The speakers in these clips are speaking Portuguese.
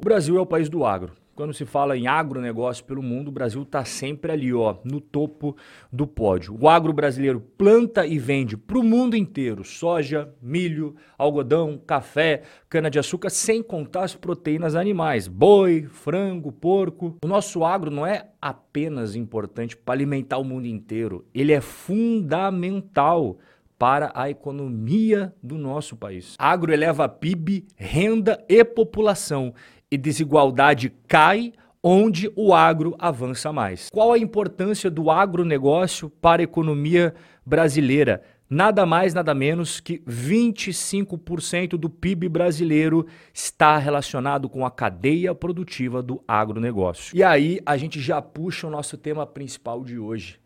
O Brasil é o país do agro. Quando se fala em agronegócio pelo mundo, o Brasil está sempre ali, ó, no topo do pódio. O agro brasileiro planta e vende para o mundo inteiro soja, milho, algodão, café, cana-de-açúcar, sem contar as proteínas animais, boi, frango, porco. O nosso agro não é apenas importante para alimentar o mundo inteiro, ele é fundamental para a economia do nosso país. Agro eleva PIB, renda e população e desigualdade cai onde o agro avança mais. Qual a importância do agronegócio para a economia brasileira? Nada mais, nada menos que 25% do PIB brasileiro está relacionado com a cadeia produtiva do agronegócio. E aí a gente já puxa o nosso tema principal de hoje.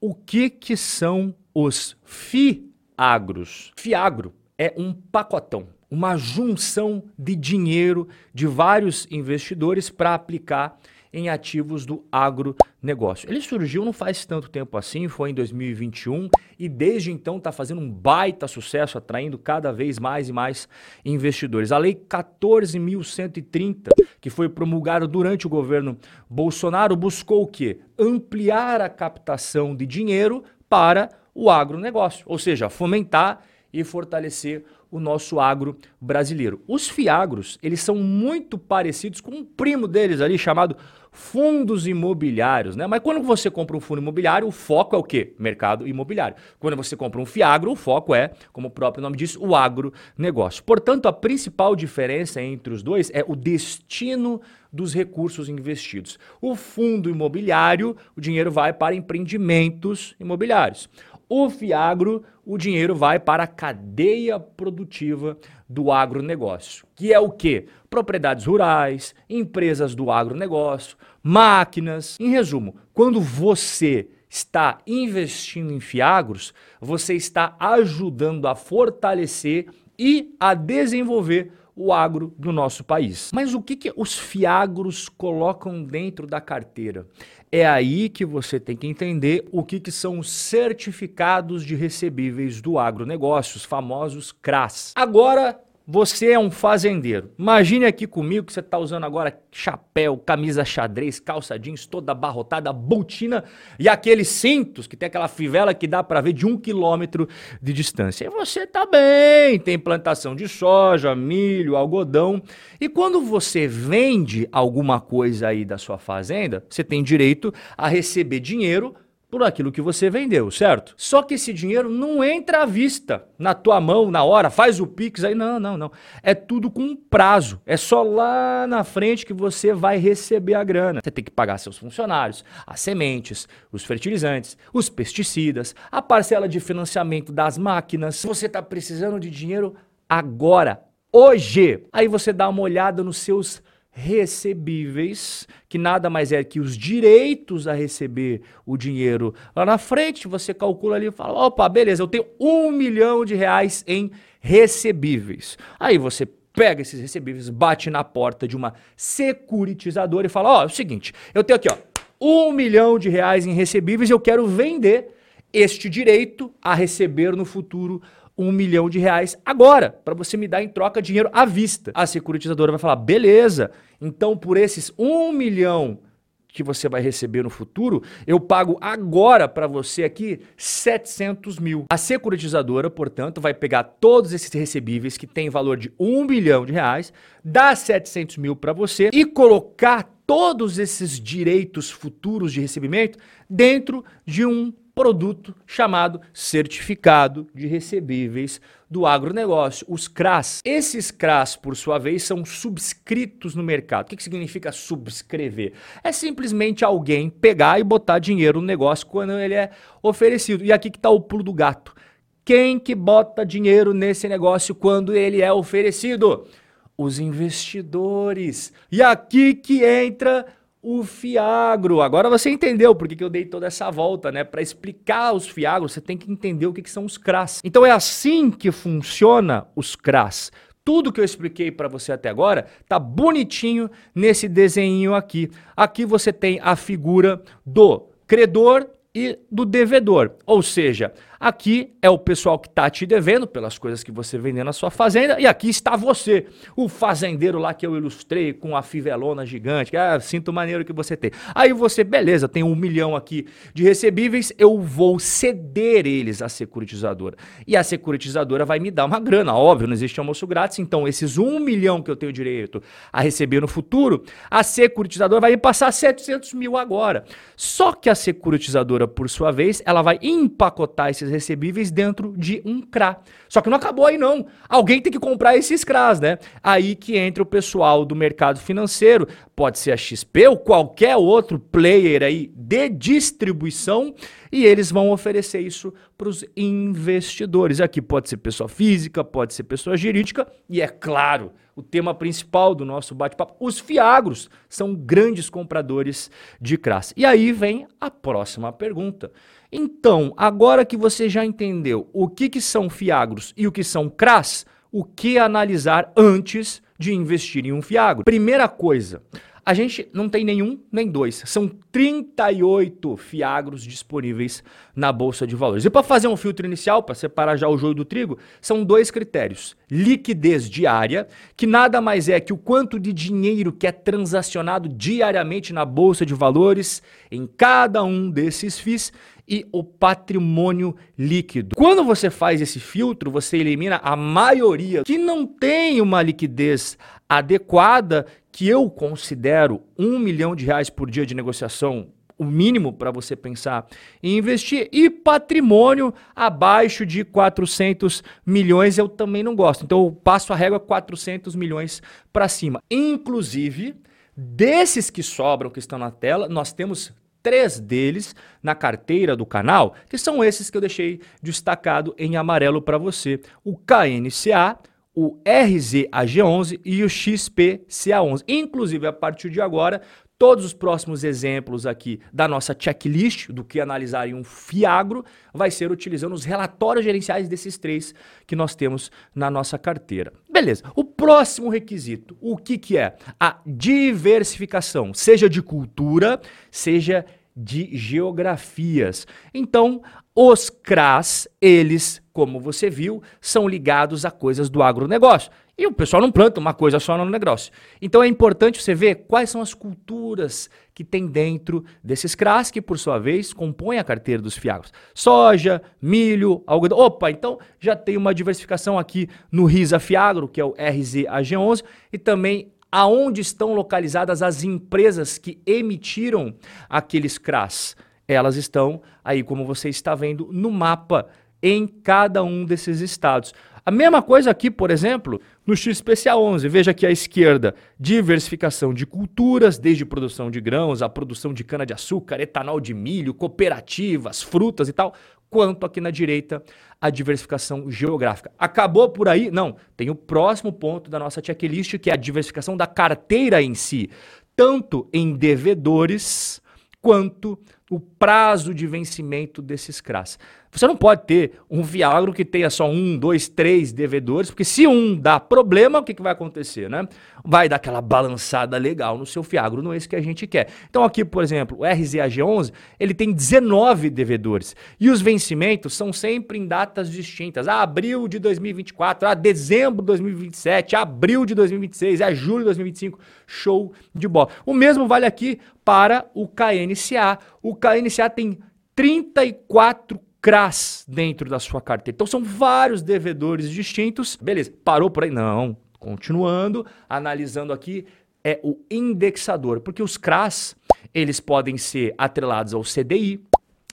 O que, que são os FIAGROS? FIAGRO é um pacotão uma junção de dinheiro de vários investidores para aplicar em ativos do agronegócio. Ele surgiu não faz tanto tempo assim, foi em 2021 e desde então está fazendo um baita sucesso, atraindo cada vez mais e mais investidores. A Lei 14.130, que foi promulgada durante o governo Bolsonaro, buscou o quê? Ampliar a captação de dinheiro para o agronegócio, ou seja, fomentar e fortalecer o nosso agro brasileiro. Os fiagros, eles são muito parecidos com um primo deles ali chamado fundos imobiliários, né? Mas quando você compra um fundo imobiliário, o foco é o quê? Mercado imobiliário. Quando você compra um fiagro, o foco é, como o próprio nome diz, o agronegócio. Portanto, a principal diferença entre os dois é o destino dos recursos investidos. O fundo imobiliário, o dinheiro vai para empreendimentos imobiliários. O Fiagro, o dinheiro vai para a cadeia produtiva do agronegócio, que é o quê? Propriedades rurais, empresas do agronegócio, máquinas. Em resumo, quando você está investindo em Fiagros, você está ajudando a fortalecer e a desenvolver o agro do nosso país. Mas o que, que os fiagros colocam dentro da carteira? É aí que você tem que entender o que, que são os certificados de recebíveis do agronegócio, os famosos CRAS. Agora, você é um fazendeiro. Imagine aqui comigo que você está usando agora chapéu, camisa xadrez, calça jeans toda abarrotada, botina e aqueles cintos que tem aquela fivela que dá para ver de um quilômetro de distância. E você está bem, tem plantação de soja, milho, algodão. E quando você vende alguma coisa aí da sua fazenda, você tem direito a receber dinheiro por aquilo que você vendeu, certo? Só que esse dinheiro não entra à vista, na tua mão, na hora, faz o Pix aí. Não, não, não. É tudo com prazo. É só lá na frente que você vai receber a grana. Você tem que pagar seus funcionários, as sementes, os fertilizantes, os pesticidas, a parcela de financiamento das máquinas. Você está precisando de dinheiro agora, hoje. Aí você dá uma olhada nos seus recebíveis, que nada mais é que os direitos a receber o dinheiro lá na frente. Você calcula ali e fala: opa, beleza, eu tenho um milhão de reais em recebíveis. Aí você pega esses recebíveis, bate na porta de uma securitizadora e fala: ó, oh, é o seguinte, eu tenho aqui, ó, um milhão de reais em recebíveis e eu quero vender este direito a receber no futuro um milhão de reais agora, para você me dar em troca dinheiro à vista. A securitizadora vai falar, beleza, então por esses um milhão que você vai receber no futuro, eu pago agora para você aqui 700 mil. A securitizadora, portanto, vai pegar todos esses recebíveis que têm valor de um bilhão de reais, dar 700 mil para você e colocar todos esses direitos futuros de recebimento dentro de um produto chamado Certificado de Recebíveis do Agronegócio, os CRAS. Esses CRAS, por sua vez, são subscritos no mercado. O que, que significa subscrever? É simplesmente alguém pegar e botar dinheiro no negócio quando ele é oferecido. E aqui que está o pulo do gato. Quem que bota dinheiro nesse negócio quando ele é oferecido? Os investidores. E aqui que entra o Fiagro. Agora você entendeu por que eu dei toda essa volta, né? Para explicar os Fiagros, você tem que entender o que, que são os CRAS. Então é assim que funciona os CRAS. Tudo que eu expliquei para você até agora tá bonitinho nesse desenho aqui. Aqui você tem a figura do credor e do devedor. Ou seja, Aqui é o pessoal que está te devendo pelas coisas que você vendeu na sua fazenda. E aqui está você, o fazendeiro lá que eu ilustrei com a fivelona gigante. Ah, sinto maneiro que você tem. Aí você, beleza, tem um milhão aqui de recebíveis, eu vou ceder eles à securitizadora. E a securitizadora vai me dar uma grana, óbvio, não existe almoço grátis. Então, esses um milhão que eu tenho direito a receber no futuro, a securitizadora vai me passar 700 mil agora. Só que a securitizadora, por sua vez, ela vai empacotar esses recebíveis dentro de um CRA. Só que não acabou aí não. Alguém tem que comprar esses CRAs, né? Aí que entra o pessoal do mercado financeiro, pode ser a XP ou qualquer outro player aí de distribuição, e eles vão oferecer isso para os investidores. Aqui pode ser pessoa física, pode ser pessoa jurídica, e é claro, o tema principal do nosso bate-papo, os fiagros são grandes compradores de CRAS. E aí vem a próxima pergunta. Então, agora que você já entendeu o que, que são fiagros e o que são CRAS, o que analisar antes de investir em um fiagro? Primeira coisa, a gente não tem nenhum nem dois. São 38 fiagros disponíveis na Bolsa de Valores. E para fazer um filtro inicial, para separar já o joio do trigo, são dois critérios. Liquidez diária, que nada mais é que o quanto de dinheiro que é transacionado diariamente na Bolsa de Valores em cada um desses FIIs e o patrimônio líquido. Quando você faz esse filtro, você elimina a maioria que não tem uma liquidez adequada que eu considero um milhão de reais por dia de negociação o mínimo para você pensar em investir. E patrimônio abaixo de 400 milhões eu também não gosto. Então eu passo a régua 400 milhões para cima. Inclusive, desses que sobram, que estão na tela, nós temos três deles na carteira do canal, que são esses que eu deixei destacado em amarelo para você. O KNCA, o RZAG11 e o XPCA11. Inclusive, a partir de agora, todos os próximos exemplos aqui da nossa checklist do que analisar em um Fiagro vai ser utilizando os relatórios gerenciais desses três que nós temos na nossa carteira. Beleza. O próximo requisito, o que, que é? A diversificação, seja de cultura, seja de geografias. Então, os CRAs, eles, como você viu, são ligados a coisas do agronegócio. E o pessoal não planta uma coisa só no negócio. Então é importante você ver quais são as culturas que tem dentro desses CRAs, que por sua vez compõem a carteira dos fiagros. Soja, milho, algodão. Opa, então já tem uma diversificação aqui no RISA Fiagro, que é o RZAG11, e também aonde estão localizadas as empresas que emitiram aqueles CRAs elas estão aí, como você está vendo, no mapa em cada um desses estados. A mesma coisa aqui, por exemplo, no XPCA 11. Veja aqui à esquerda, diversificação de culturas, desde produção de grãos, a produção de cana-de-açúcar, etanol de milho, cooperativas, frutas e tal, quanto aqui na direita, a diversificação geográfica. Acabou por aí? Não. Tem o próximo ponto da nossa checklist, que é a diversificação da carteira em si, tanto em devedores quanto o prazo de vencimento desses CRAs. Você não pode ter um Viagro que tenha só um, dois, três devedores, porque se um dá problema, o que, que vai acontecer, né? Vai dar aquela balançada legal no seu Fiagro, não é isso que a gente quer. Então aqui, por exemplo, o RZAG11, ele tem 19 devedores e os vencimentos são sempre em datas distintas. Ah, abril de 2024, ah, dezembro de 2027, abril de 2026, é julho de 2025. Show de bola. O mesmo vale aqui para o KNCA. O KNCA tem 34 CRAS dentro da sua carteira. Então são vários devedores distintos. Beleza, parou por aí? Não. Continuando, analisando aqui, é o indexador, porque os CRAS, eles podem ser atrelados ao CDI,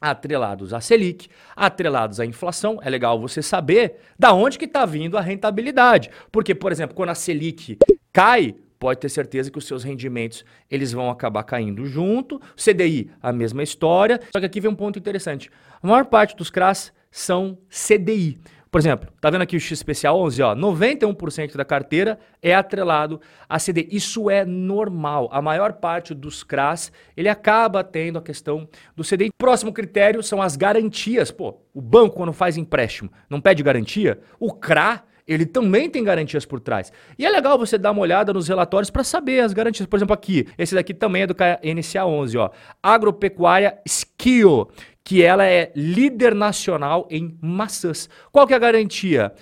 atrelados à Selic, atrelados à inflação. É legal você saber da onde que está vindo a rentabilidade. Porque, por exemplo, quando a Selic cai, pode ter certeza que os seus rendimentos eles vão acabar caindo junto. CDI, a mesma história. Só que aqui vem um ponto interessante. A maior parte dos CRAs são CDI. Por exemplo, tá vendo aqui o X especial 11, ó, 91% da carteira é atrelado a CDI. Isso é normal. A maior parte dos CRAs, ele acaba tendo a questão do CDI. Próximo critério são as garantias. Pô, o banco quando faz empréstimo, não pede garantia? O CRA ele também tem garantias por trás. E é legal você dar uma olhada nos relatórios para saber as garantias. Por exemplo, aqui, esse daqui também é do KNCA 11, ó. Agropecuária Skio, que ela é líder nacional em maçãs. Qual que é a garantia?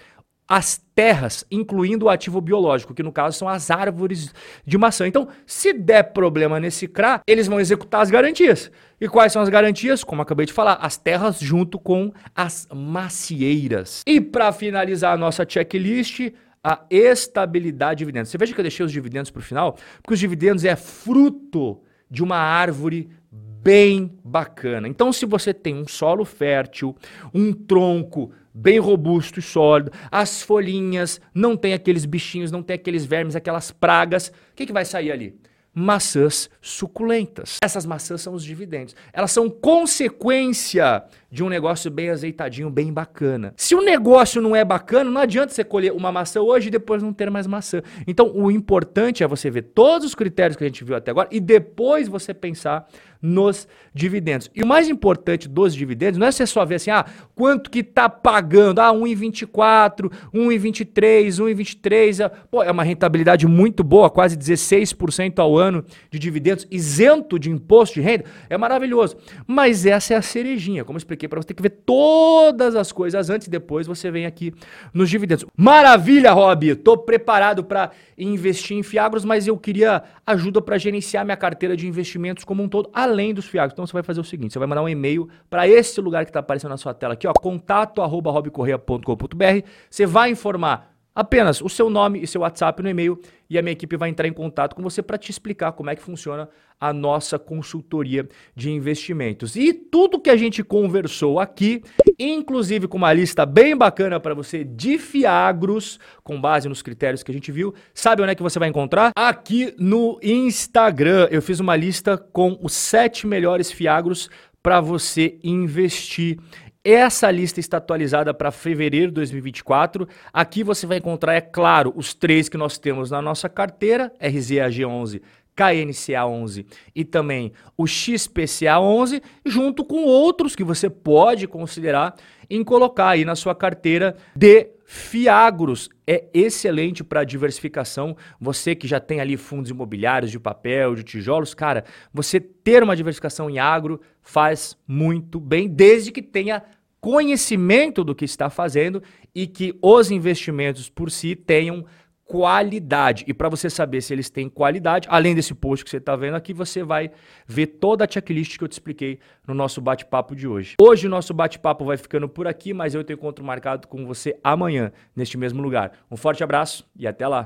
As terras, incluindo o ativo biológico, que no caso são as árvores de maçã. Então, se der problema nesse CRA, eles vão executar as garantias. E quais são as garantias? Como acabei de falar, as terras junto com as macieiras. E para finalizar a nossa checklist, a estabilidade de dividendos. Você veja que eu deixei os dividendos para o final, porque os dividendos é fruto de uma árvore bem bacana. Então, se você tem um solo fértil, um tronco bem robusto e sólido, as folhinhas não tem aqueles bichinhos, não tem aqueles vermes, aquelas pragas, o que, que vai sair ali? maçãs suculentas. Essas maçãs são os dividendos. Elas são consequência de um negócio bem azeitadinho, bem bacana. Se o negócio não é bacana, não adianta você colher uma maçã hoje e depois não ter mais maçã. Então, o importante é você ver todos os critérios que a gente viu até agora e depois você pensar nos dividendos. E o mais importante dos dividendos não é você só ver assim, ah, quanto que tá pagando? Ah, 1,24, 1,23, 1,23. Pô, é uma rentabilidade muito boa, quase 16% ao ano de dividendos, isento de imposto de renda. É maravilhoso. Mas essa é a cerejinha, como eu expliquei para você, tem que ver todas as coisas antes e depois você vem aqui nos dividendos. Maravilha, Rob! Tô preparado para investir em Fiagros, mas eu queria ajuda para gerenciar minha carteira de investimentos como um todo além dos fiagos. Então você vai fazer o seguinte: você vai mandar um e-mail para esse lugar que está aparecendo na sua tela aqui, ó, contato@robcorreia.com.br. Você vai informar apenas o seu nome e seu WhatsApp no e-mail e a minha equipe vai entrar em contato com você para te explicar como é que funciona a nossa consultoria de investimentos. E tudo que a gente conversou aqui, inclusive com uma lista bem bacana para você de fiagros, com base nos critérios que a gente viu, sabe onde é que você vai encontrar? Aqui no Instagram. Eu fiz uma lista com os sete melhores fiagros para você investir. Essa lista está atualizada para fevereiro de 2024. Aqui você vai encontrar, é claro, os três que nós temos na nossa carteira: RZAG11, KNCA11 e também o XPCA11, junto com outros que você pode considerar em colocar aí na sua carteira de Fiagros é excelente para diversificação. Você que já tem ali fundos imobiliários de papel, de tijolos, cara, você ter uma diversificação em agro faz muito bem, desde que tenha conhecimento do que está fazendo e que os investimentos por si tenham qualidade. E para você saber se eles têm qualidade, além desse post que você está vendo aqui, você vai ver toda a checklist que eu te expliquei no nosso bate-papo de hoje. Hoje o nosso bate-papo vai ficando por aqui, mas eu te encontro marcado com você amanhã, neste mesmo lugar. Um forte abraço e até lá.